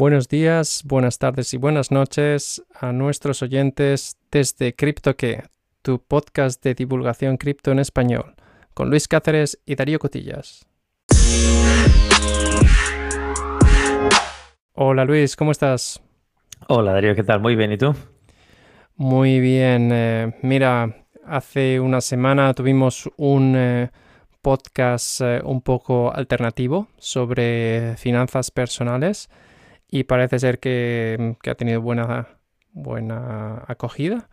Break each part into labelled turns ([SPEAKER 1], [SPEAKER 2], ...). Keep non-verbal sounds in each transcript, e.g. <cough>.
[SPEAKER 1] Buenos días, buenas tardes y buenas noches a nuestros oyentes desde CryptoQué, tu podcast de divulgación cripto en español, con Luis Cáceres y Darío Cotillas. Hola Luis, ¿cómo estás?
[SPEAKER 2] Hola Darío, ¿qué tal? Muy bien, ¿y tú?
[SPEAKER 1] Muy bien. eh, mira, hace una semana tuvimos un eh, podcast eh, un poco alternativo sobre finanzas personales y parece ser que, que ha tenido buena, buena acogida.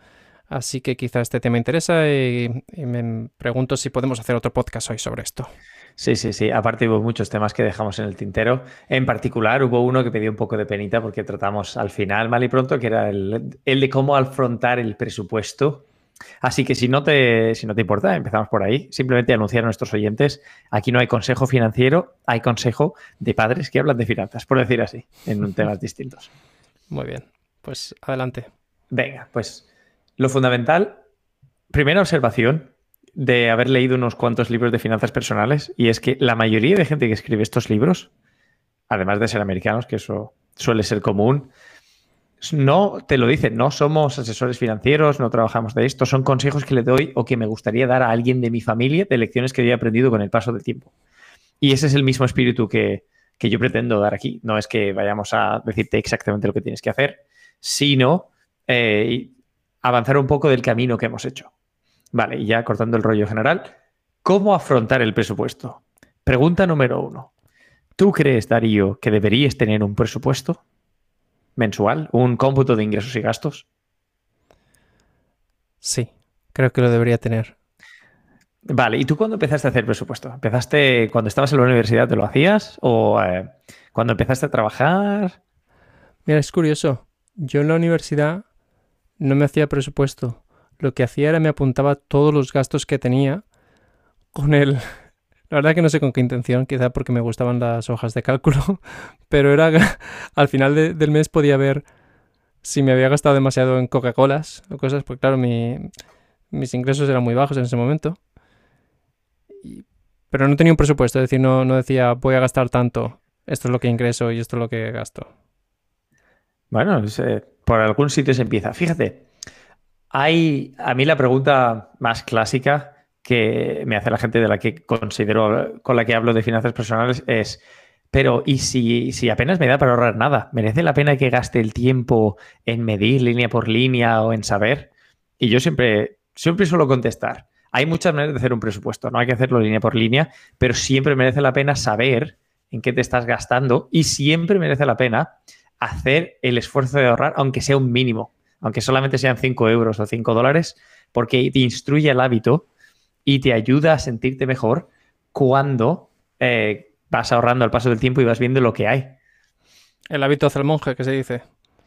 [SPEAKER 1] Así que quizá este tema interesa y, me pregunto si podemos hacer otro podcast hoy sobre esto.
[SPEAKER 2] Sí, sí, sí. Aparte hubo muchos temas que dejamos en el tintero. En particular hubo uno que pedí un poco de penita porque tratamos al final, mal y pronto, que era el de cómo afrontar el presupuesto. Así que si no, te, si no te importa, empezamos por ahí. Simplemente anunciar a nuestros oyentes, aquí no hay consejo financiero, hay consejo de padres que hablan de finanzas, por decir así, en <laughs> temas distintos.
[SPEAKER 1] Muy bien, pues adelante.
[SPEAKER 2] Venga, pues lo fundamental, primera observación de haber leído unos cuantos libros de finanzas personales, y es que la mayoría de gente que escribe estos libros, además de ser americanos, que eso suele ser común, no te lo dicen, no somos asesores financieros, no trabajamos de esto, son consejos que le doy o que me gustaría dar a alguien de mi familia de lecciones que yo he aprendido con el paso del tiempo. Y ese es el mismo espíritu que, que yo pretendo dar aquí. No es que vayamos a decirte exactamente lo que tienes que hacer, sino eh, avanzar un poco del camino que hemos hecho. Vale, y ya cortando el rollo general, ¿cómo afrontar el presupuesto? Pregunta número uno. ¿Tú crees, Darío, que deberías tener un presupuesto mensual, un cómputo de ingresos y gastos?
[SPEAKER 1] Sí, creo que lo debería tener.
[SPEAKER 2] Vale, ¿y tú cuándo empezaste a hacer presupuesto? ¿Empezaste cuando estabas en la universidad, te lo hacías? ¿O eh, cuando empezaste a trabajar?
[SPEAKER 1] Mira, es curioso. Yo en la universidad no me hacía presupuesto. Lo que hacía era me apuntaba todos los gastos que tenía con el... La verdad que no sé con qué intención, quizá porque me gustaban las hojas de cálculo, <laughs> pero era <laughs> al final de- del mes podía ver si me había gastado demasiado en Coca-Colas o cosas, porque claro, mi- mis ingresos eran muy bajos en ese momento. Pero no tenía un presupuesto, es decir, no, no decía voy a gastar tanto, esto es lo que ingreso y esto es lo que gasto.
[SPEAKER 2] Bueno, eh, por algún sitio se empieza. Fíjate, hay a mí la pregunta más clásica que me hace la gente de la que considero, con la que hablo de finanzas personales es, pero ¿y si, si apenas me da para ahorrar nada? ¿Merece la pena que gaste el tiempo en medir línea por línea o en saber? Y yo siempre, siempre suelo contestar, hay muchas maneras de hacer un presupuesto, no hay que hacerlo línea por línea, pero siempre merece la pena saber en qué te estás gastando y siempre merece la pena hacer el esfuerzo de ahorrar, aunque sea un mínimo, aunque solamente sean 5 euros o 5 dólares, porque te instruye el hábito y te ayuda a sentirte mejor cuando eh, vas ahorrando al paso del tiempo y vas viendo lo que hay.
[SPEAKER 1] El hábito hace el monje, que se dice.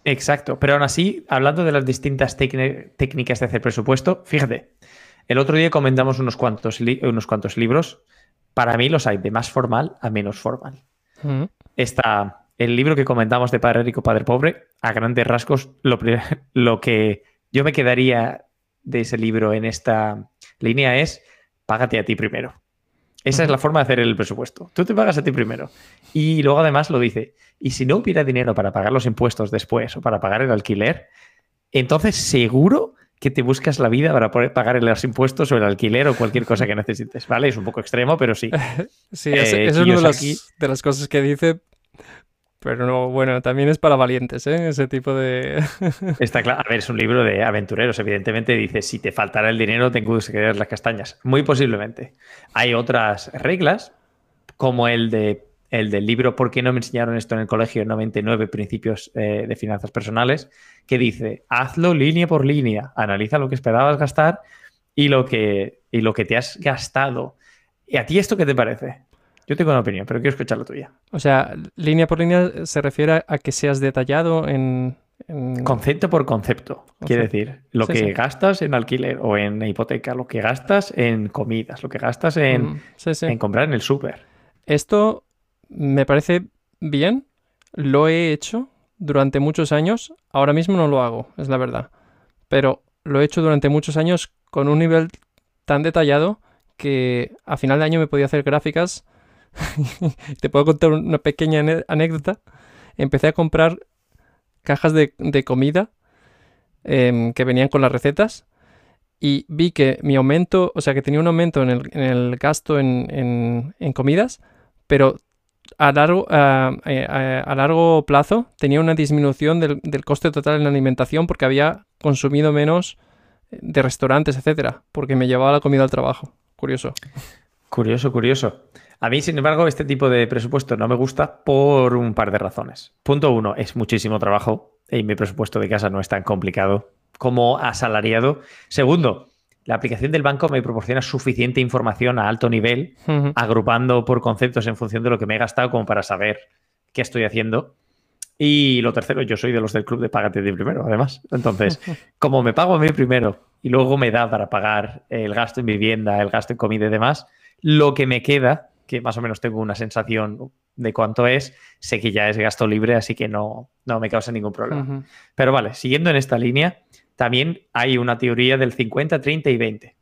[SPEAKER 2] Exacto, pero aún así, hablando de las distintas técnicas de hacer presupuesto, fíjate, el otro día comentamos unos cuantos, li- unos cuantos libros, para mí los hay de más formal a menos formal.
[SPEAKER 1] Mm.
[SPEAKER 2] está el libro que comentamos de Padre Rico, Padre Pobre, a grandes rasgos, lo, <laughs> lo que yo me quedaría de ese libro en esta línea es págate a ti primero. Esa es la forma de hacer el presupuesto. Tú te pagas a ti primero. Y luego además lo dice, y si no hubiera dinero para pagar los impuestos después o para pagar el alquiler, entonces seguro que te buscas la vida para poder pagar los impuestos o el alquiler o cualquier cosa que <laughs> necesites, ¿vale? Es un poco extremo, pero sí.
[SPEAKER 1] Sí,
[SPEAKER 2] Eh,
[SPEAKER 1] eso es una de las, de las cosas que dice. Pero no, bueno, también es para valientes, ¿eh? Ese tipo de. <laughs>
[SPEAKER 2] Está claro. A ver, es un libro de aventureros. Evidentemente dice, si te faltara el dinero, te quedar las castañas. Muy posiblemente. Hay otras reglas, como el de el del libro ¿Por qué no me enseñaron esto en el colegio? 99 principios eh, de finanzas personales, que dice, hazlo línea por línea, analiza lo que esperabas gastar y lo que, y lo que te has gastado. ¿Y a ti esto qué te parece? Yo tengo una opinión, pero quiero escuchar la tuya.
[SPEAKER 1] O sea, línea por línea se refiere a que seas detallado en. en-
[SPEAKER 2] Concepto por concepto, quiere
[SPEAKER 1] Concepto.
[SPEAKER 2] decir, lo
[SPEAKER 1] Sí,
[SPEAKER 2] que
[SPEAKER 1] sí.
[SPEAKER 2] gastas en alquiler o en hipoteca, lo que gastas en comidas, lo que gastas en,
[SPEAKER 1] Mm, sí.
[SPEAKER 2] en comprar en el súper.
[SPEAKER 1] Esto me parece bien. Lo he hecho durante muchos años. Ahora mismo no lo hago, es la verdad. Pero lo he hecho durante muchos años con un nivel tan detallado que a final de año me podía hacer gráficas. <laughs> Te puedo contar una pequeña anécdota. empecé a comprar cajas de, comida em, que venían con las recetas y vi que mi aumento, o sea, que tenía un aumento en el, gasto en, comidas, pero a largo, a, a, largo plazo tenía una disminución del, del, coste total en la alimentación porque había consumido menos de restaurantes, etcétera, porque me llevaba la comida al trabajo. Curioso.
[SPEAKER 2] Curioso, curioso. A mí, sin embargo, este tipo de presupuesto no me gusta por un par de razones. Punto uno, es muchísimo trabajo y mi presupuesto de casa no es tan complicado como asalariado. Segundo, la aplicación del banco me proporciona suficiente información a alto nivel, uh -huh. agrupando por conceptos en función de lo que me he gastado como para saber qué estoy haciendo. Y lo tercero, yo soy de los del club de Págate de primero, además. Entonces, <laughs> como me pago a mí primero y luego me da para pagar el gasto en vivienda, el gasto en comida y demás, lo que me queda, que más o menos tengo una sensación de cuánto es, sé que ya es gasto libre, así que no, no me causa ningún problema. Uh -huh. Pero vale, siguiendo en esta línea, también hay una teoría del 50, 30 y 20.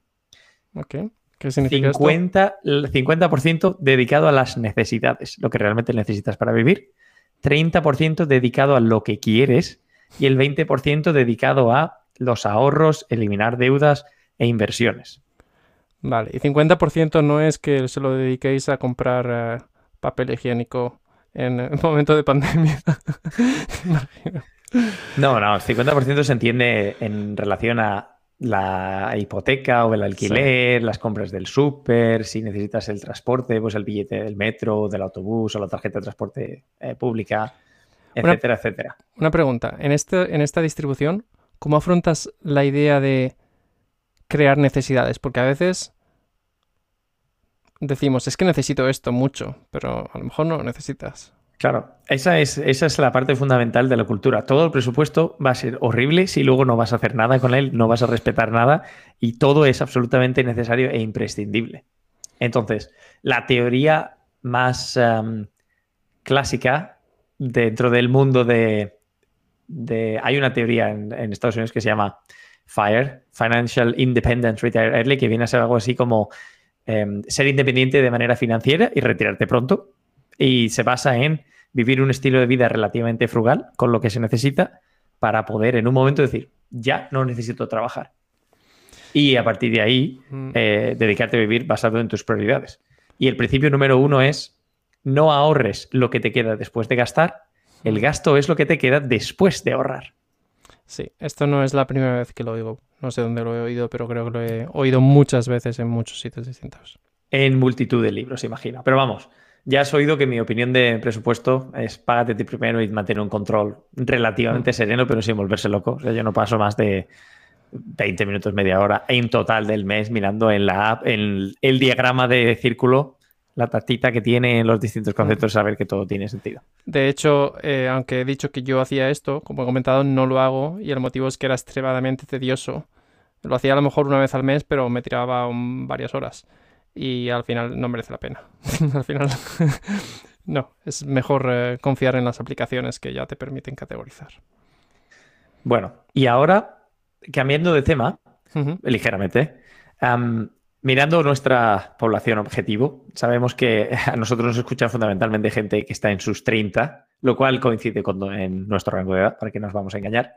[SPEAKER 1] Ok. ¿Qué significa
[SPEAKER 2] 50, esto? El 50% dedicado a las necesidades, lo que realmente necesitas para vivir. 30% dedicado a lo que quieres y el 20% dedicado a los ahorros, eliminar deudas e inversiones.
[SPEAKER 1] Vale, y 50% no es que se lo dediquéis a comprar uh, papel higiénico en el <laughs> momento de pandemia. <laughs>
[SPEAKER 2] no, no, el 50% se entiende en relación a la hipoteca o el alquiler, sí. las compras del súper, si necesitas el transporte, pues el billete del metro, del autobús o la tarjeta de transporte eh, pública, etcétera,
[SPEAKER 1] una,
[SPEAKER 2] etcétera.
[SPEAKER 1] Una pregunta, en, este, en esta distribución, ¿cómo afrontas la idea de crear necesidades? Porque a veces decimos, es que necesito esto mucho, pero a lo mejor no lo necesitas.
[SPEAKER 2] Claro, esa es, esa es la parte fundamental de la cultura. Todo el presupuesto va a ser horrible si luego no vas a hacer nada con él, no vas a respetar nada y todo es absolutamente necesario e imprescindible. Entonces, la teoría más um, clásica dentro del mundo de, de... Hay una teoría en, Estados Unidos que se llama FIRE, Financial Independent Retire Early, que viene a ser algo así como um, ser independiente de manera financiera y retirarte pronto y se basa en vivir un estilo de vida relativamente frugal con lo que se necesita para poder en un momento decir, ya no necesito trabajar. Y a partir de ahí, eh, dedicarte a vivir basado en tus prioridades. Y el principio número uno es, no ahorres lo que te queda después de gastar, el gasto es lo que te queda después de ahorrar.
[SPEAKER 1] Sí, esto no es la primera vez que lo oigo. No sé dónde lo he oído, pero creo que lo he oído muchas veces en muchos sitios distintos.
[SPEAKER 2] En multitud de libros, imagino. Pero vamos, ya has oído que mi opinión de presupuesto es págate ti primero y mantener un control relativamente sereno, pero sin volverse loco. O sea, yo no paso más de 20 minutos, media hora en total del mes mirando en la app, en el diagrama de círculo, la tatita que tiene los distintos conceptos, saber que todo tiene sentido.
[SPEAKER 1] De hecho, eh, aunque he dicho que yo hacía esto, como he comentado, no lo hago y el motivo es que era extremadamente tedioso. Lo hacía a lo mejor una vez al mes, pero me tiraba un, varias horas y al final no merece la pena. <laughs> al final <laughs> no, es mejor eh, confiar en las aplicaciones que ya te permiten categorizar.
[SPEAKER 2] Bueno, y ahora, cambiando de tema, uh -huh. ligeramente, um, mirando nuestra población objetivo, sabemos que <laughs> a nosotros nos escuchan fundamentalmente gente que está en sus 30, lo cual coincide con en nuestro rango de edad, para que nos vamos a engañar.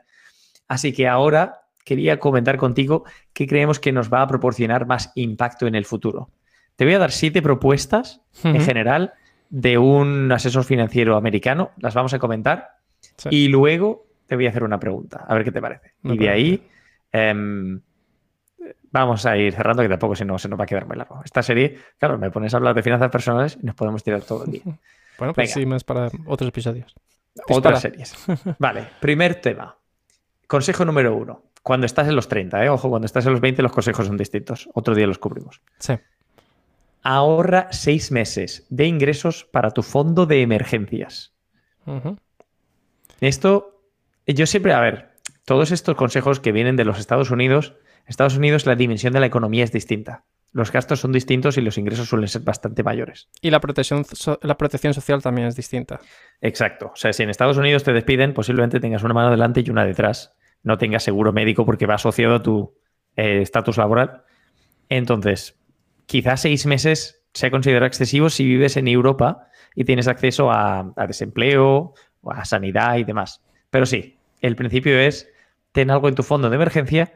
[SPEAKER 2] Así que ahora quería comentar contigo qué creemos que nos va a proporcionar más impacto en el futuro. Te voy a dar siete propuestas uh -huh. en general de un asesor financiero americano. Las vamos a comentar. Sí. Y luego te voy a hacer una pregunta. A ver qué te parece. Me y de ahí eh, vamos a ir cerrando, que tampoco si no se nos va a quedar muy largo. Esta serie, claro, me pones a hablar de finanzas personales y nos podemos tirar todo el día. <laughs>
[SPEAKER 1] Bueno, pues Venga. sí, más para otros episodios.
[SPEAKER 2] Otras series. <laughs> Vale, primer tema. Consejo número uno. Cuando estás en los 30, ¿eh? ojo, cuando estás en los 20 los consejos son distintos. Otro día los cubrimos.
[SPEAKER 1] Sí
[SPEAKER 2] ahorra seis meses de ingresos para tu fondo de emergencias. Uh -huh. Esto, yo siempre, a ver, todos estos consejos que vienen de los Estados Unidos, Estados Unidos la dimensión de la economía es distinta. Los gastos son distintos y los ingresos suelen ser bastante mayores.
[SPEAKER 1] Y la protección, la protección social también es distinta.
[SPEAKER 2] Exacto. O sea, si en Estados Unidos te despiden, posiblemente tengas una mano delante y una detrás. No tengas seguro médico porque va asociado a tu eh, estatus laboral. Entonces, quizás seis meses sea considerado excesivo si vives en Europa y tienes acceso a, a desempleo a sanidad y demás. Pero sí, el principio es ten algo en tu fondo de emergencia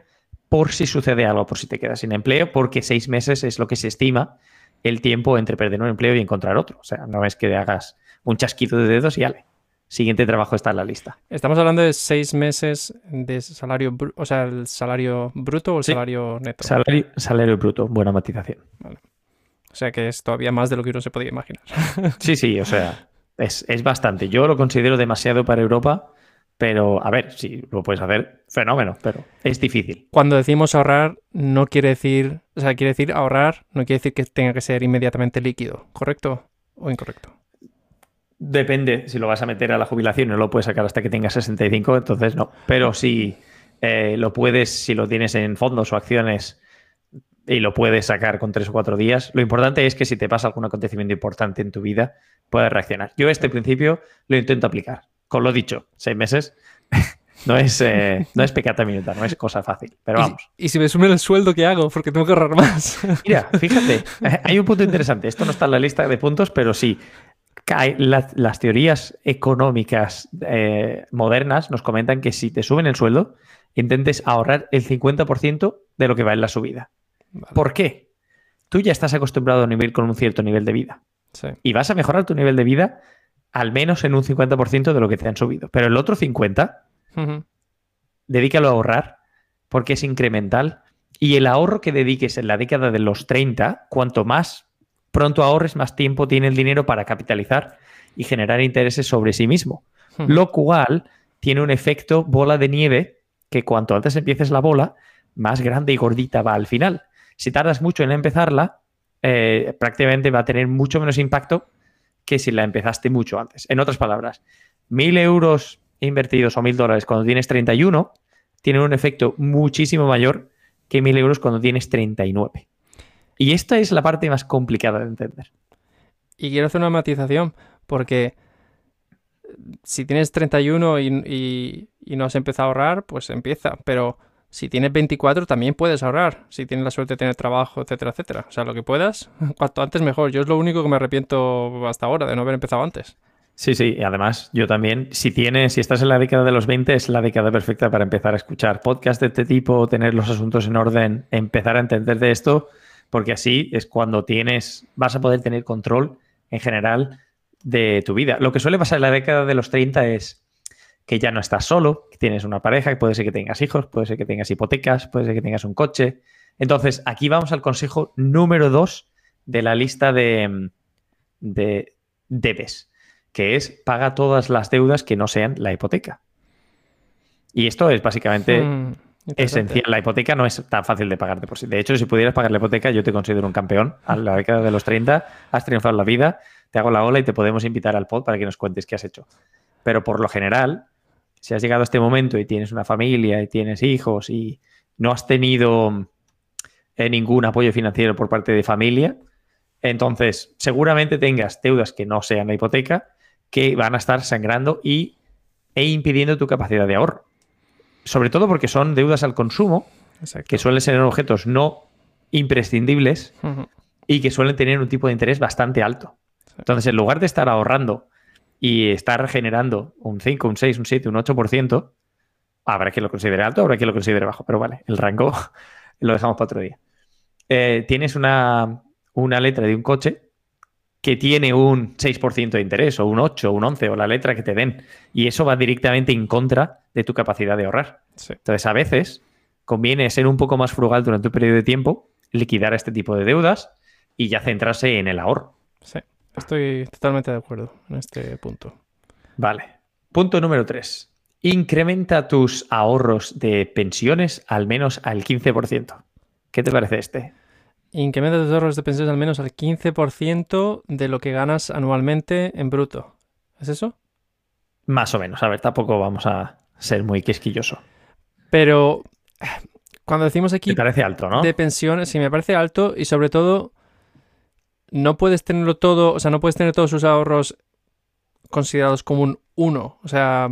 [SPEAKER 2] por si sucede algo, por si te quedas sin empleo, porque seis meses es lo que se estima el tiempo entre perder un empleo y encontrar otro. O sea, no es que hagas un chasquido de dedos y ale. Siguiente trabajo está en la lista.
[SPEAKER 1] Estamos hablando de seis meses de salario, o sea, el salario bruto o el salario neto.
[SPEAKER 2] Salario, salario, bruto, buena matización.
[SPEAKER 1] O sea que es todavía más de lo que uno se podía imaginar. <laughs>
[SPEAKER 2] sí, sí, o sea, es, es bastante. Yo lo considero demasiado para Europa pero, a ver, si lo puedes hacer, fenómeno, pero es difícil.
[SPEAKER 1] Cuando decimos ahorrar, no quiere decir, o sea, quiere decir ahorrar, no quiere decir que tenga que ser inmediatamente líquido, ¿correcto o incorrecto?
[SPEAKER 2] Depende, si lo vas a meter a la jubilación y no lo puedes sacar hasta que tengas 65, entonces no. Pero si eh, lo puedes, si lo tienes en fondos o acciones y lo puedes sacar con tres o cuatro días, lo importante es que si te pasa algún acontecimiento importante en tu vida, puedas reaccionar. Yo este principio lo intento aplicar con lo dicho, seis meses no es, eh, no es pecata minuta, no es cosa fácil, pero vamos.
[SPEAKER 1] ¿Y, si me sumen el sueldo, ¿qué hago? Porque tengo que ahorrar más. <laughs>
[SPEAKER 2] Mira, fíjate, hay un punto interesante. Esto no está en la lista de puntos, pero sí. Las, las teorías económicas eh, modernas nos comentan que si te suben el sueldo, intentes ahorrar el 50% de lo que va en la subida. ¿Por qué? Tú ya estás acostumbrado a vivir con un cierto nivel de vida. Y vas a mejorar tu nivel de vida al menos en un 50% de lo que te han subido. Pero el otro 50%, dedícalo a ahorrar, porque es incremental. Y el ahorro que dediques en la década de los 30, cuanto más pronto ahorres, más tiempo tiene el dinero para capitalizar y generar intereses sobre sí mismo. Lo cual tiene un efecto bola de nieve que cuanto antes empieces la bola, más grande y gordita va al final. Si tardas mucho en empezarla, eh, prácticamente va a tener mucho menos impacto que si la empezaste mucho antes. En otras palabras, mil euros invertidos o mil dólares cuando tienes 31 tienen un efecto muchísimo mayor que mil euros cuando tienes 39. Y esta es la parte más complicada de entender.
[SPEAKER 1] Y quiero hacer una matización, porque si tienes 31 y, y no has empezado a ahorrar, pues empieza. Pero si tienes 24 también puedes ahorrar, si tienes la suerte de tener trabajo, etcétera, etcétera. O sea, lo que puedas, <laughs> cuanto antes mejor. Yo es lo único que me arrepiento hasta ahora de no haber empezado antes.
[SPEAKER 2] Sí, sí, y además yo también, si tienes, si estás en la década de los 20, es la década perfecta para empezar a escuchar podcasts de este tipo, tener los asuntos en orden, empezar a entender de esto, porque así es cuando tienes, vas a poder tener control en general de tu vida. Lo que suele pasar en la década de los 30 es, que ya no estás solo, que tienes una pareja, que puede ser que tengas hijos, puede ser que tengas hipotecas, puede ser que tengas un coche. Entonces, aquí vamos al consejo número dos de la lista de, de debes, que es paga todas las deudas que no sean la hipoteca. Y esto es básicamente hmm, esencial. La hipoteca no es tan fácil de pagar de por sí. De hecho, si pudieras pagar la hipoteca, yo te considero un campeón. A la década de los 30 has triunfado en la vida, te hago la ola y te podemos invitar al pod para que nos cuentes qué has hecho. Pero por lo general, si has llegado a este momento y tienes una familia y tienes hijos y no has tenido eh, ningún apoyo financiero por parte de familia, entonces seguramente tengas deudas que no sean la hipoteca que van a estar sangrando y, e impidiendo tu capacidad de ahorro. Sobre todo porque son deudas al consumo, que suelen ser objetos no imprescindibles y que suelen tener un tipo de interés bastante alto. Entonces, en lugar de estar ahorrando y estar generando un 5, un 6, un 7, un 8%, habrá que lo considere alto, habrá que lo considere bajo, pero vale, el rango <laughs> lo dejamos para otro día. Eh, tienes una, una letra de un coche que tiene un 6% de interés, o un 8, o un 11, o la letra que te den. Y eso va directamente en contra de tu capacidad de ahorrar. Entonces, a veces conviene ser un poco más frugal durante un periodo de tiempo, liquidar este tipo de deudas y ya centrarse en el ahorro.
[SPEAKER 1] Sí. Estoy totalmente de acuerdo en este punto.
[SPEAKER 2] Vale. Punto número 3. Incrementa tus ahorros de pensiones al menos al 15%. ¿Qué te parece este?
[SPEAKER 1] Incrementa tus ahorros de pensiones al menos al 15% de lo que ganas anualmente en bruto. ¿Es eso?
[SPEAKER 2] Más o menos. A ver, tampoco vamos a ser muy quisquilloso.
[SPEAKER 1] Pero cuando decimos aquí...
[SPEAKER 2] Parece alto, ¿no?
[SPEAKER 1] De pensiones, sí, me parece alto y sobre todo no puedes tenerlo todo, o sea, no puedes tener todos sus ahorros considerados como un 1. O sea.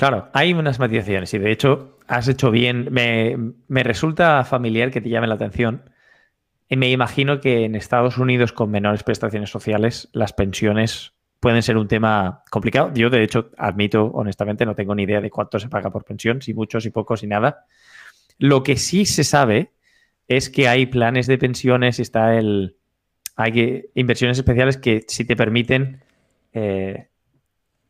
[SPEAKER 2] Claro, hay unas matizaciones y de hecho has hecho bien. Me, me resulta familiar que te llame la atención. Y me imagino que en Estados Unidos, con menores prestaciones sociales, las pensiones pueden ser un tema complicado. Yo, de hecho, admito, honestamente, no tengo ni idea de cuánto se paga por pensión, si mucho, si poco, si nada. Lo que sí se sabe es que hay planes de pensiones está el. Hay inversiones especiales que sí te permiten eh,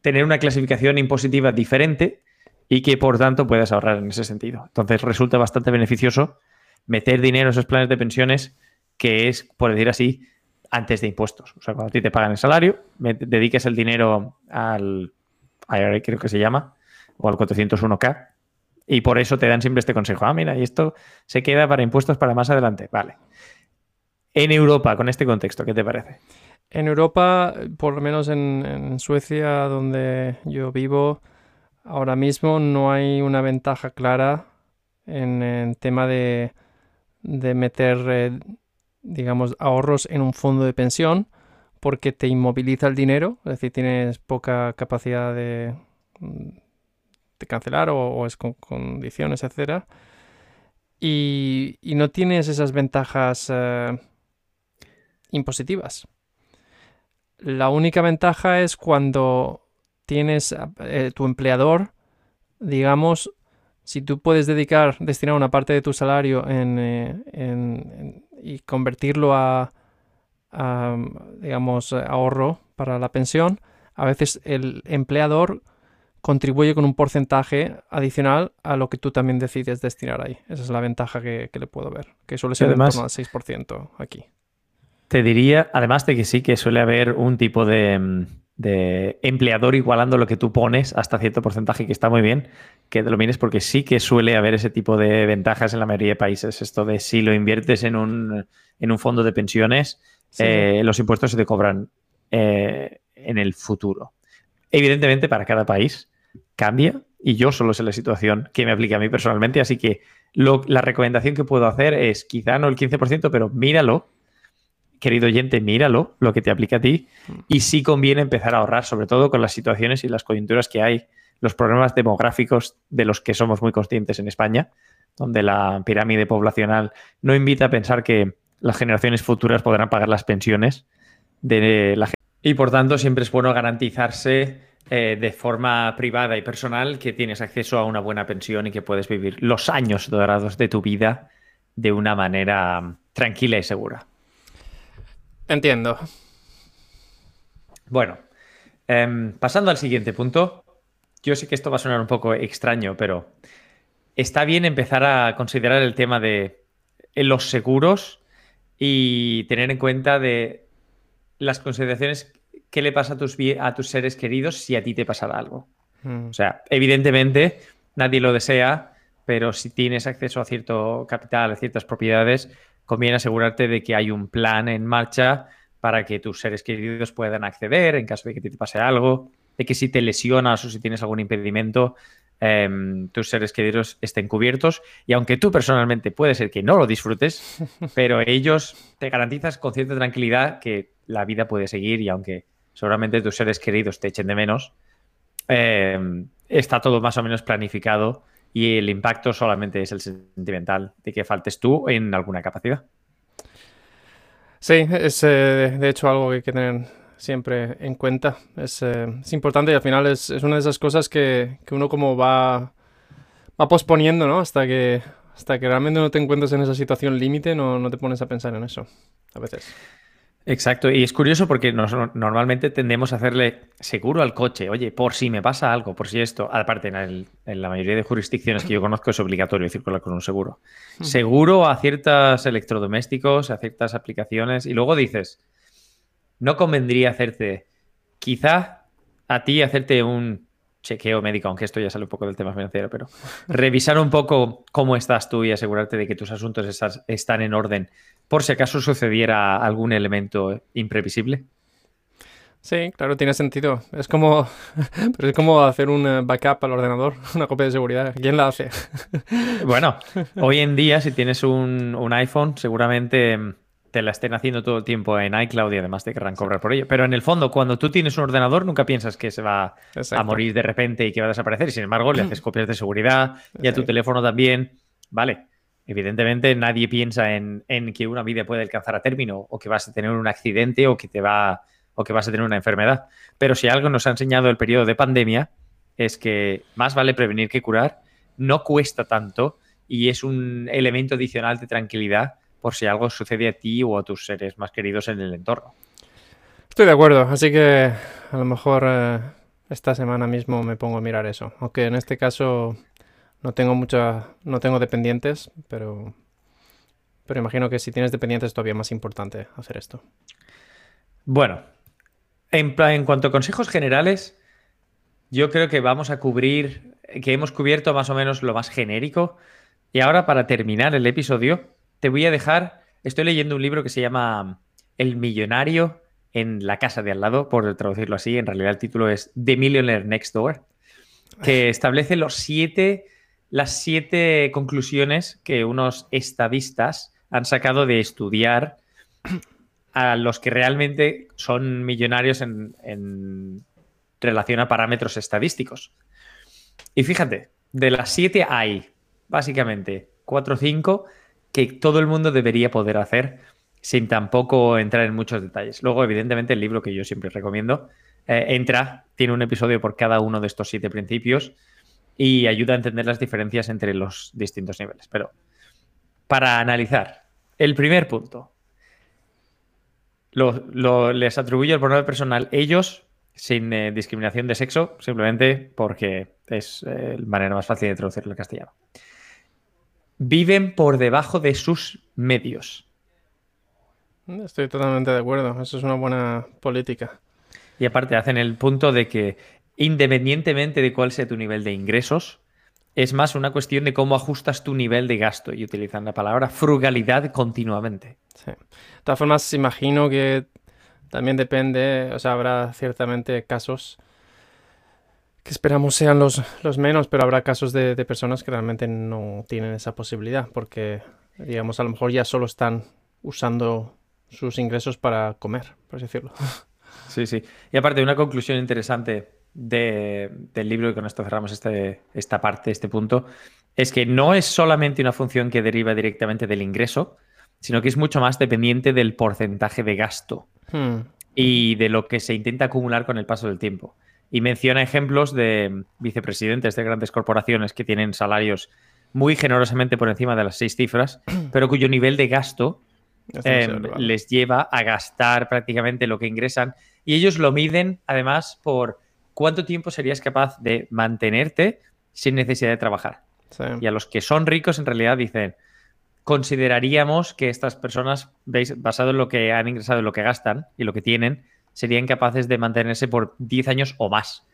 [SPEAKER 2] tener una clasificación impositiva diferente y que por tanto puedas ahorrar en ese sentido. Entonces resulta bastante beneficioso meter dinero en esos planes de pensiones que es, por decir así, antes de impuestos. O sea, cuando a ti te pagan el salario, dediques el dinero al IRA, creo que se llama, o al 401k, y por eso te dan siempre este consejo. Ah, mira, y esto se queda para impuestos para más adelante. Vale. En Europa, con este contexto, ¿qué te parece?
[SPEAKER 1] En Europa, por lo menos en, Suecia, donde yo vivo, ahora mismo no hay una ventaja clara en el tema de, meter, eh, digamos, ahorros en un fondo de pensión porque te inmoviliza el dinero, es decir, tienes poca capacidad de, de cancelar o, es con condiciones, etc. Y, no tienes esas ventajas eh, impositivas. La única ventaja es cuando tienes eh, tu empleador, digamos, si tú puedes dedicar, destinar una parte de tu salario en, eh, y convertirlo a, digamos, ahorro para la pensión, a veces el empleador contribuye con un porcentaje adicional a lo que tú también decides destinar ahí. Esa es la ventaja que, le puedo ver, que suele ser además, en torno al 6% aquí.
[SPEAKER 2] Te diría, además de que sí, que suele haber un tipo de, empleador igualando lo que tú pones hasta cierto porcentaje, que está muy bien que te lo mires porque sí que suele haber ese tipo de ventajas en la mayoría de países. Esto de si lo inviertes en un, en un fondo de pensiones, eh, los impuestos se te cobran eh, en el futuro. Evidentemente, para cada país cambia y yo solo sé la situación que me aplica a mí personalmente, así que la recomendación que puedo hacer es quizá no el 15%, pero míralo querido oyente, míralo, lo que te aplica a ti, y sí conviene empezar a ahorrar, sobre todo con las situaciones y las coyunturas que hay, los problemas demográficos de los que somos muy conscientes en España, donde la pirámide poblacional no invita a pensar que las generaciones futuras podrán pagar las pensiones de la gente. Y por tanto, siempre es bueno garantizarse eh, de forma privada y personal que tienes acceso a una buena pensión y que puedes vivir los años dorados de tu vida de una manera tranquila y segura.
[SPEAKER 1] Entiendo.
[SPEAKER 2] Bueno, em, pasando al siguiente punto. Yo sé que esto va a sonar un poco extraño, pero está bien empezar a considerar el tema de los seguros y tener en cuenta de las consideraciones que le pasa a tus, a tus seres queridos si a ti te pasara algo. Mm. O sea, evidentemente nadie lo desea, pero si tienes acceso a cierto capital, a ciertas propiedades, conviene asegurarte de que hay un plan en marcha para que tus seres queridos puedan acceder en caso de que te pase algo, de que si te lesionas o si tienes algún impedimento, em, tus seres queridos estén cubiertos. Y aunque tú personalmente puede ser que no lo disfrutes, <laughs> pero ellos te garantizas con cierta tranquilidad que la vida puede seguir y aunque seguramente tus seres queridos te echen de menos, em, está todo más o menos planificado y el impacto solamente es el sentimental de que faltes tú en alguna capacidad.
[SPEAKER 1] Sí, es eh, de hecho algo que hay que tener siempre en cuenta. Es, eh, importante y al final es, una de esas cosas que, uno como va, va posponiendo, ¿no? Hasta que, hasta que realmente no te encuentres en esa situación límite, no, no te pones a pensar en eso a veces.
[SPEAKER 2] Exacto, y es curioso porque normalmente tendemos a hacerle seguro al coche, oye, por si me pasa algo, por si esto, aparte en, la mayoría de jurisdicciones que yo conozco es obligatorio circular con un seguro. Seguro a ciertos electrodomésticos, a ciertas aplicaciones, y luego dices, no convendría hacerte, quizá a ti hacerte un chequeo médico, aunque esto ya sale un poco del tema financiero, pero <laughs> revisar un poco cómo estás tú y asegurarte de que tus asuntos están en orden por si acaso sucediera algún elemento imprevisible.
[SPEAKER 1] Sí, claro, tiene sentido. Es como, <laughs> pero es como hacer un eh, backup al ordenador, <laughs> una copia de seguridad. ¿Quién la hace? <laughs>
[SPEAKER 2] Bueno, hoy en día, si tienes un, un iPhone, seguramente te la estén haciendo todo el tiempo en iCloud y además te querrán cobrar por ello. Pero en el fondo, cuando tú tienes un ordenador, nunca piensas que se va a morir de repente y que va a desaparecer. Y sin embargo, le haces <clears throat> copias de seguridad y a tu teléfono también. Vale. Evidentemente, nadie piensa en, que una vida puede alcanzar a término o que vas a tener un accidente o que te va o que vas a tener una enfermedad. Pero si algo nos ha enseñado el periodo de pandemia es que más vale prevenir que curar, no cuesta tanto y es un elemento adicional de tranquilidad por si algo sucede a ti o a tus seres más queridos en el entorno.
[SPEAKER 1] Estoy de acuerdo, así que a lo mejor eh, esta semana mismo me pongo a mirar eso. Aunque en este caso no tengo mucha, no tengo dependientes, pero, pero imagino que si tienes dependientes es todavía más importante hacer esto.
[SPEAKER 2] Bueno, en, en cuanto a consejos generales, yo creo que vamos a cubrir, que hemos cubierto más o menos lo más genérico. Y ahora para terminar el episodio, te voy a dejar, estoy leyendo un libro que se llama El Millonario en la casa de al lado, por traducirlo así. En realidad el título es The Millionaire Next Door, que establece los siete, las siete conclusiones que unos estadistas han sacado de estudiar a los que realmente son millonarios en, en relación a parámetros estadísticos. Y fíjate, de las siete hay básicamente cuatro o cinco que todo el mundo debería poder hacer sin tampoco entrar en muchos detalles. Luego, evidentemente, el libro que yo siempre recomiendo eh, entra, tiene un episodio por cada uno de estos siete principios y ayuda a entender las diferencias entre los distintos niveles. Pero para analizar, el primer punto, les atribuyo el pronombre personal ellos sin eh, discriminación de sexo, simplemente porque es eh, la manera más fácil de traducirlo al castellano. Viven por debajo de sus medios.
[SPEAKER 1] Estoy totalmente de acuerdo, eso es una buena política.
[SPEAKER 2] Y aparte hacen el punto de que independientemente de cuál sea tu nivel de ingresos, es más una cuestión de cómo ajustas tu nivel de gasto y utilizan la palabra frugalidad continuamente.
[SPEAKER 1] Sí. De todas formas, imagino que también depende, o sea, habrá ciertamente casos que esperamos sean los, los menos, pero habrá casos de, de personas que realmente no tienen esa posibilidad, porque, digamos, a lo mejor ya solo están usando sus ingresos para comer, por así decirlo.
[SPEAKER 2] Sí, sí. Y aparte, una conclusión interesante de, del libro, y con esto cerramos este, esta parte, este punto, es que no es solamente una función que deriva directamente del ingreso, sino que es mucho más dependiente del porcentaje de gasto hmm. y de lo que se intenta acumular con el paso del tiempo. Y menciona ejemplos de vicepresidentes de grandes corporaciones que tienen salarios muy generosamente por encima de las seis cifras, <clears throat> pero cuyo nivel de gasto Em, les lleva a gastar prácticamente lo que ingresan y ellos lo miden además por cuánto tiempo serías capaz de mantenerte sin necesidad de trabajar. Y a los que son ricos en realidad dicen, consideraríamos que estas personas, veis, basado en lo que han ingresado, en lo que gastan y lo que tienen, serían capaces de mantenerse por 10 años o más.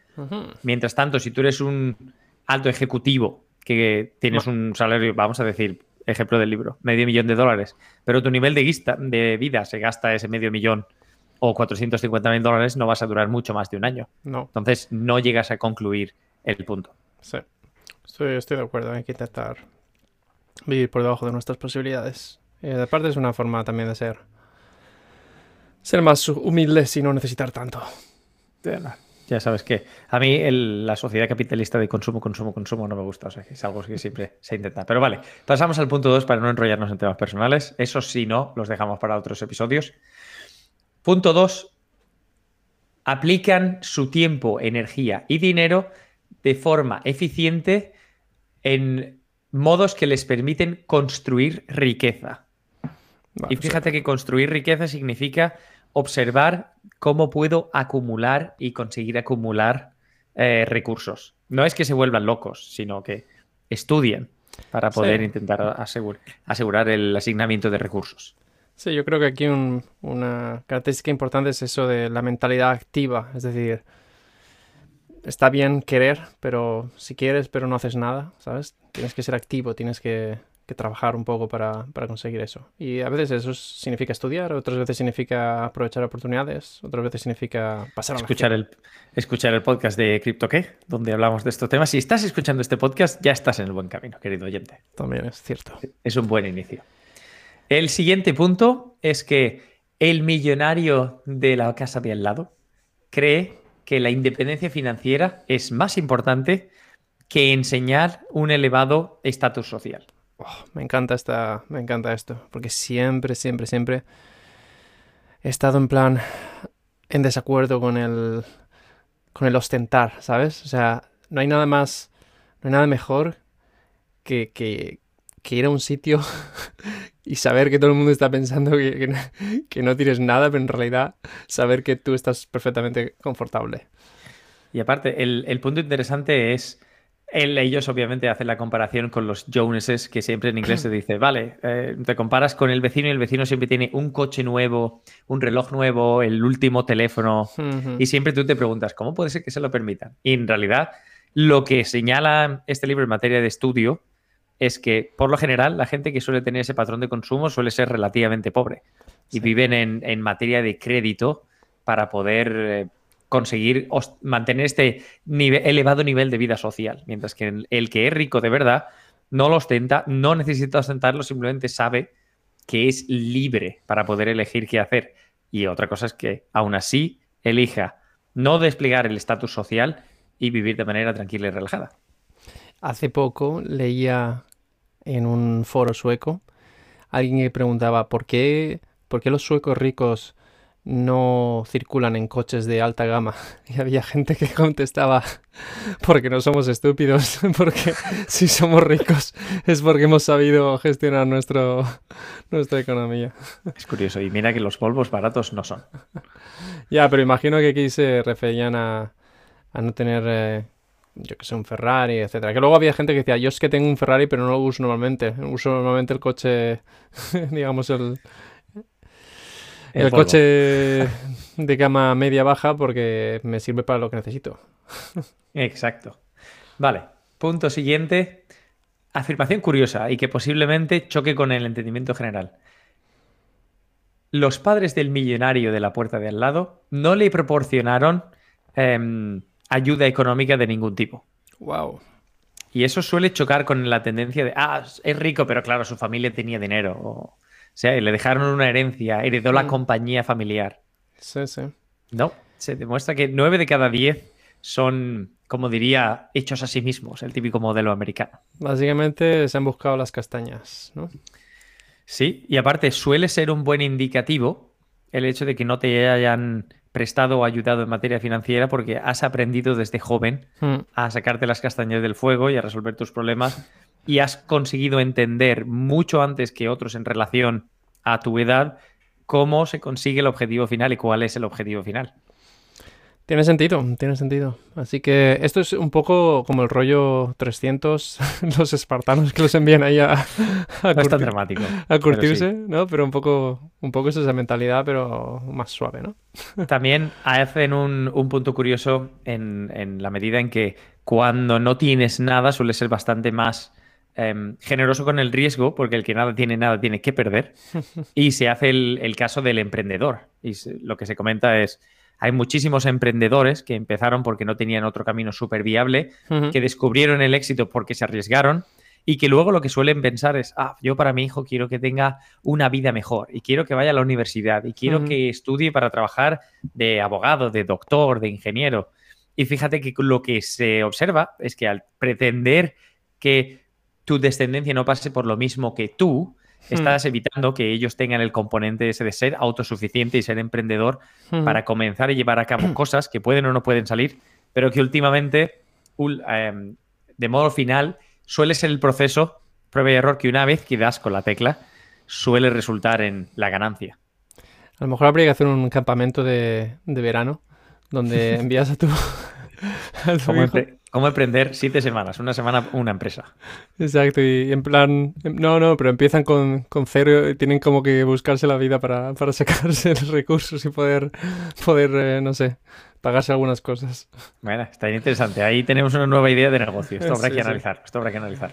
[SPEAKER 2] Mientras tanto, si tú eres un alto ejecutivo que tienes un salario, vamos a decir, ejemplo del libro, medio millón de dólares, pero tu nivel de, de vida se gasta ese medio millón o 450 mil dólares, no vas a durar mucho más de un año.
[SPEAKER 1] No.
[SPEAKER 2] Entonces no llegas a concluir el punto.
[SPEAKER 1] Sí, estoy, de acuerdo, hay que intentar vivir por debajo de nuestras posibilidades. Y de parte es una forma también de ser, ser más humildes y no necesitar tanto.
[SPEAKER 2] Ya sabes que a mí la sociedad capitalista de consumo, consumo, consumo no me gusta. O sea, es algo que siempre se intenta. Pero vale, pasamos al punto 2 para no enrollarnos en temas personales. Eso sí, no, los dejamos para otros episodios. Punto 2. Aplican su tiempo, energía y dinero de forma eficiente en modos que les permiten construir riqueza. y fíjate que construir riqueza significa observar cómo puedo acumular y conseguir acumular eh, recursos. No es que se vuelvan locos, sino que estudien para poder intentar asegurar el asignamiento de recursos.
[SPEAKER 1] Sí, yo creo que aquí una característica importante es eso de la mentalidad activa, es decir, está bien querer, pero si quieres pero no haces nada, ¿sabes? Tienes que ser activo, tienes que que trabajar un poco para, conseguir eso. Y a veces eso significa estudiar, otras veces significa aprovechar oportunidades, otras veces significa pasar a
[SPEAKER 2] escuchar el Escuchar el podcast de CryptoQué, donde hablamos de estos temas. Si estás escuchando este podcast, ya estás en el buen camino, querido oyente.
[SPEAKER 1] También es cierto.
[SPEAKER 2] Es un buen inicio. El siguiente punto es que el millonario de la casa de al lado cree que la independencia financiera es más importante que enseñar un elevado estatus social.
[SPEAKER 1] Oh, me encanta esta, me encanta esto, porque siempre, siempre, siempre he estado en plan, en desacuerdo con el, con el ostentar, ¿sabes? O sea, no hay nada más, no hay nada mejor que, que, ir a un sitio <laughs> y saber que todo el mundo está pensando que, que, no tienes nada, pero en realidad saber que tú estás perfectamente confortable.
[SPEAKER 2] Y aparte, el, el punto interesante es ellos obviamente hacen la comparación con los Joneses, que siempre en inglés se dice, <clears throat> vale, eh, te comparas con el vecino y el vecino siempre tiene un coche nuevo, un reloj nuevo, el último teléfono, y siempre tú te preguntas, ¿cómo puede ser que se lo permitan? Y en realidad, lo que señala este libro en materia de estudio es que, por lo general, la gente que suele tener ese patrón de consumo suele ser relativamente pobre y viven en, materia de crédito para poder eh, conseguir mantener este elevado nivel de vida social. Mientras que el, que es rico de verdad no lo ostenta, no necesita ostentarlo, simplemente sabe que es libre para poder elegir qué hacer. Y otra cosa es que aún así elija no desplegar el estatus social y vivir de manera tranquila y relajada.
[SPEAKER 1] Hace poco leía en un foro sueco alguien que preguntaba por qué, por qué los suecos ricos no circulan en coches de alta gama. <laughs> Y había gente que contestaba, porque no somos estúpidos, <laughs> porque si somos ricos es porque hemos sabido gestionar nuestro, nuestra economía.
[SPEAKER 2] Es curioso, y mira que los polvos baratos no son.
[SPEAKER 1] Ya, pero imagino que aquí se referían a, a no tener, eh, yo que sé, un Ferrari, etcétera. Que luego había gente que decía, yo es que tengo un Ferrari, pero no lo uso normalmente. Uso normalmente el coche, <laughs> digamos, el, el, coche de cama media baja porque me sirve para lo que necesito.
[SPEAKER 2] Exacto. Vale, punto siguiente. Afirmación curiosa y que posiblemente choque con el entendimiento general. Los padres del millonario de la puerta de al lado no le proporcionaron em, ayuda económica de ningún tipo.
[SPEAKER 1] Wow.
[SPEAKER 2] Y eso suele chocar con la tendencia de, ah, es rico, pero claro, su familia tenía dinero. O, o sea, le dejaron una herencia, heredó la mm. compañía familiar.
[SPEAKER 1] Sí, sí.
[SPEAKER 2] No, se demuestra que nueve de cada diez son, como diría, hechos a sí mismos, el típico modelo americano.
[SPEAKER 1] Básicamente se han buscado las castañas, ¿no?
[SPEAKER 2] Sí, y aparte suele ser un buen indicativo el hecho de que no te hayan prestado o ayudado en materia financiera porque has aprendido desde joven mm. a sacarte las castañas del fuego y a resolver tus problemas y has conseguido entender mucho antes que otros en relación a tu edad cómo se consigue el objetivo final y cuál es el objetivo final.
[SPEAKER 1] Tiene sentido, tiene sentido. Así que esto es un poco como el rollo 300, <laughs> los espartanos que los envían ahí a,
[SPEAKER 2] a, dramático,
[SPEAKER 1] a curtirse, ¿no? Pero un poco, un poco es esa mentalidad, pero más suave, ¿no? <laughs>
[SPEAKER 2] También hacen un, un punto curioso en, en la medida en que cuando no tienes nada suele ser bastante más Em, generoso con el riesgo, porque el que nada tiene nada tiene que perder. <laughs> Y se hace el, caso del emprendedor. Y lo que se comenta es, hay muchísimos emprendedores que empezaron porque no tenían otro camino súper viable, que descubrieron el éxito porque se arriesgaron y que luego lo que suelen pensar es, ah, yo para mi hijo quiero que tenga una vida mejor y quiero que vaya a la universidad y quiero que estudie para trabajar de abogado, de doctor, de ingeniero. Y fíjate que lo que se observa es que al pretender que tu descendencia no pase por lo mismo que tú, hmm. estás evitando que ellos tengan el componente ese de ser autosuficiente y ser emprendedor hmm. para comenzar a llevar a cabo <clears throat> cosas que pueden o no pueden salir, pero que últimamente, em, de modo final, suele ser el proceso, prueba y error, que una vez que das con la tecla, suele resultar en la ganancia.
[SPEAKER 1] A lo mejor habría que hacer un campamento de, verano donde <laughs> envías a tu, <laughs>
[SPEAKER 2] ¿Cómo emprender siete semanas? Una semana, una empresa.
[SPEAKER 1] Exacto, y en plan, no, no, pero empiezan con, cero y tienen como que buscarse la vida para, sacarse <laughs> los recursos y poder, poder eh, no sé, pagarse algunas cosas.
[SPEAKER 2] Bueno, está interesante. Ahí tenemos una nueva idea de negocio. Esto habrá que analizar. Esto habrá que analizar.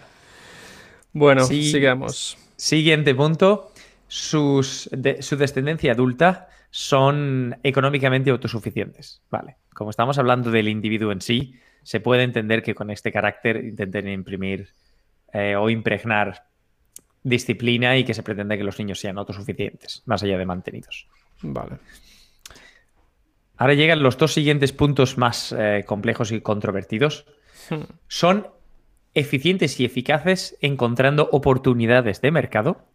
[SPEAKER 1] Bueno, sigamos.
[SPEAKER 2] Siguiente punto. Sus, su descendencia adulta son económicamente autosuficientes. Vale. Como estamos hablando del individuo en sí, se puede entender que con este carácter intenten imprimir eh, o impregnar disciplina y que se pretende que los niños sean autosuficientes, más allá de mantenidos.
[SPEAKER 1] Vale.
[SPEAKER 2] Ahora llegan los dos siguientes puntos más eh, complejos y controvertidos. Hmm. Son eficientes y eficaces encontrando oportunidades de mercado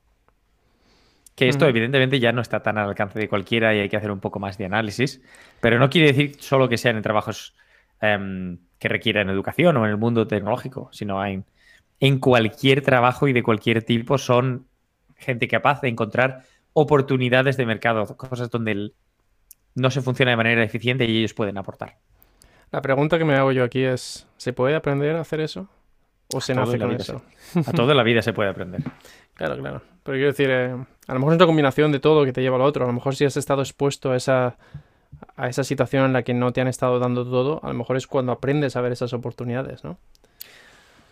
[SPEAKER 2] Que esto
[SPEAKER 1] Ujú.
[SPEAKER 2] evidentemente ya no está tan al alcance de cualquiera y hay que hacer un poco más de análisis, pero no quiere decir solo que sean en trabajos em, que requieran educación o en el mundo tecnológico, sino en, en cualquier trabajo y de cualquier tipo son gente capaz de encontrar oportunidades de mercado, cosas donde el- no se funciona de manera eficiente y ellos pueden aportar.
[SPEAKER 1] La pregunta que me hago yo aquí es, ¿se puede aprender a hacer eso? ¿O se
[SPEAKER 2] todo
[SPEAKER 1] nace
[SPEAKER 2] en
[SPEAKER 1] con eso?
[SPEAKER 2] A toda la vida se puede aprender. <laughs>
[SPEAKER 1] Claro, claro. Pero quiero decir, eh, a lo mejor es una combinación de todo que te lleva a lo otro. A lo mejor si has estado expuesto a esa, a esa situación en la que no te han estado dando todo, a lo mejor es cuando aprendes a ver esas oportunidades, ¿no?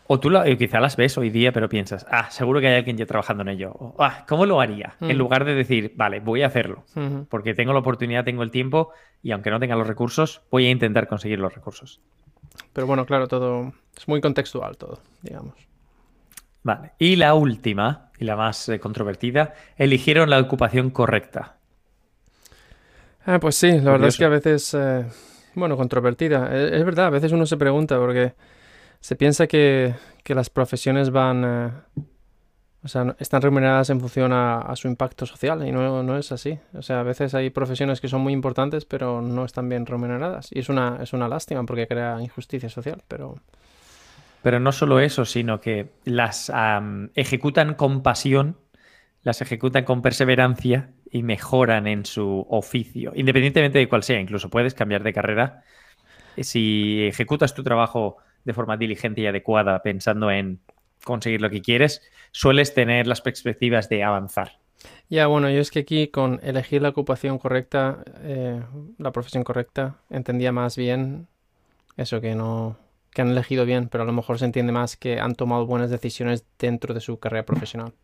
[SPEAKER 2] O tú la- quizá las ves hoy día, pero piensas, ah, seguro que hay alguien ya trabajando en ello. O, ah, ¿cómo lo haría? En
[SPEAKER 1] Mm.
[SPEAKER 2] lugar de decir, vale, voy a hacerlo. Porque tengo la oportunidad, tengo el tiempo y aunque no tenga los recursos, voy a intentar conseguir los recursos.
[SPEAKER 1] Pero bueno, claro, todo es muy contextual todo, digamos.
[SPEAKER 2] Vale. Y la última, y la más eh, controvertida, eligieron la ocupación correcta.
[SPEAKER 1] Ah, pues sí, la verdad es que a veces, eh, bueno, controvertida. Es, es verdad, a veces uno se pregunta porque se piensa que, que las profesiones van, eh, o sea, están remuneradas en función a, a su impacto social y no, no es así. O sea, a veces hay profesiones que son muy importantes pero no están bien remuneradas y es una, es una lástima porque crea injusticia social, pero...
[SPEAKER 2] Pero no solo eso, sino que las ejecutan con pasión, las ejecutan con perseverancia y mejoran en su oficio, independientemente de cuál sea. Incluso puedes cambiar de carrera. Si ejecutas tu trabajo de forma diligente y adecuada, pensando en conseguir lo que quieres, sueles tener las perspectivas de avanzar.
[SPEAKER 1] Ya, bueno, yo es que aquí con elegir la ocupación correcta, eh, la profesión correcta, entendía más bien eso que no, que han elegido bien, pero a lo mejor se entiende más que han tomado buenas decisiones dentro de su carrera profesional.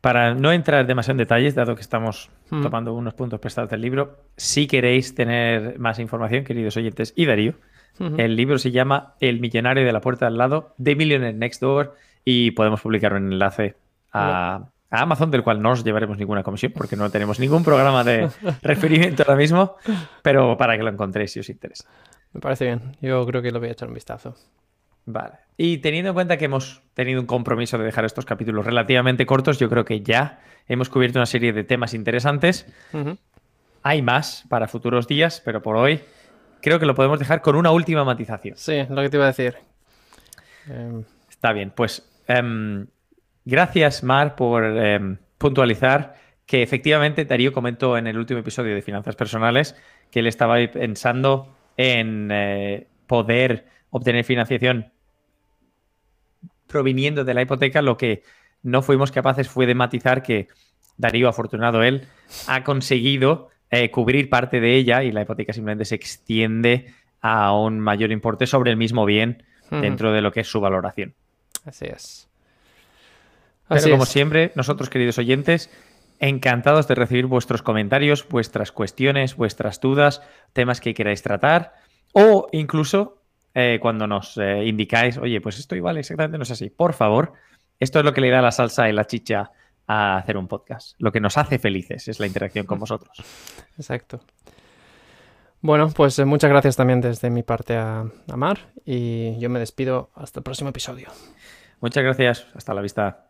[SPEAKER 2] Para no entrar demasiado en detalles, dado que estamos
[SPEAKER 1] Mm.
[SPEAKER 2] tomando unos puntos prestados del libro, si queréis tener más información, queridos oyentes y Darío,
[SPEAKER 1] Ujú.
[SPEAKER 2] el libro se llama El millonario de la puerta al lado, de Millionaire Next Door, y podemos publicar un enlace a, a Amazon, del cual no os llevaremos ninguna comisión, porque no tenemos ningún programa de <laughs> referimiento ahora mismo, pero para que lo encontréis si os interesa.
[SPEAKER 1] Me parece bien, yo creo que lo voy a echar un vistazo.
[SPEAKER 2] Vale. Y teniendo en cuenta que hemos tenido un compromiso de dejar estos capítulos relativamente cortos, yo creo que ya hemos cubierto una serie de temas interesantes. Hay más para futuros días, pero por hoy creo que lo podemos dejar con una última matización.
[SPEAKER 1] Sí, lo que te iba a decir. Em,
[SPEAKER 2] Está bien, pues em, gracias Mar por em, puntualizar que efectivamente Darío comentó en el último episodio de Finanzas Personales que él estaba pensando en eh, poder obtener financiación proviniendo de la hipoteca, lo que no fuimos capaces fue de matizar que Darío, afortunado él, ha conseguido eh, cubrir parte de ella y la hipoteca simplemente se extiende a un mayor importe sobre el mismo bien dentro de lo que es su valoración.
[SPEAKER 1] Así es.
[SPEAKER 2] Pero como
[SPEAKER 1] es.
[SPEAKER 2] siempre, nosotros, queridos oyentes, encantados de recibir vuestros comentarios, vuestras cuestiones, vuestras dudas, temas que queráis tratar, o incluso eh, cuando nos eh, indicáis, oye, pues esto igual exactamente no es así. Por favor, esto es lo que le da la salsa y la chicha a hacer un podcast. Lo que nos hace felices es la interacción con vosotros.
[SPEAKER 1] Exacto. Bueno, pues eh, muchas gracias también desde mi parte a, a Mar y yo me despido hasta el próximo episodio.
[SPEAKER 2] Muchas gracias. Hasta la vista.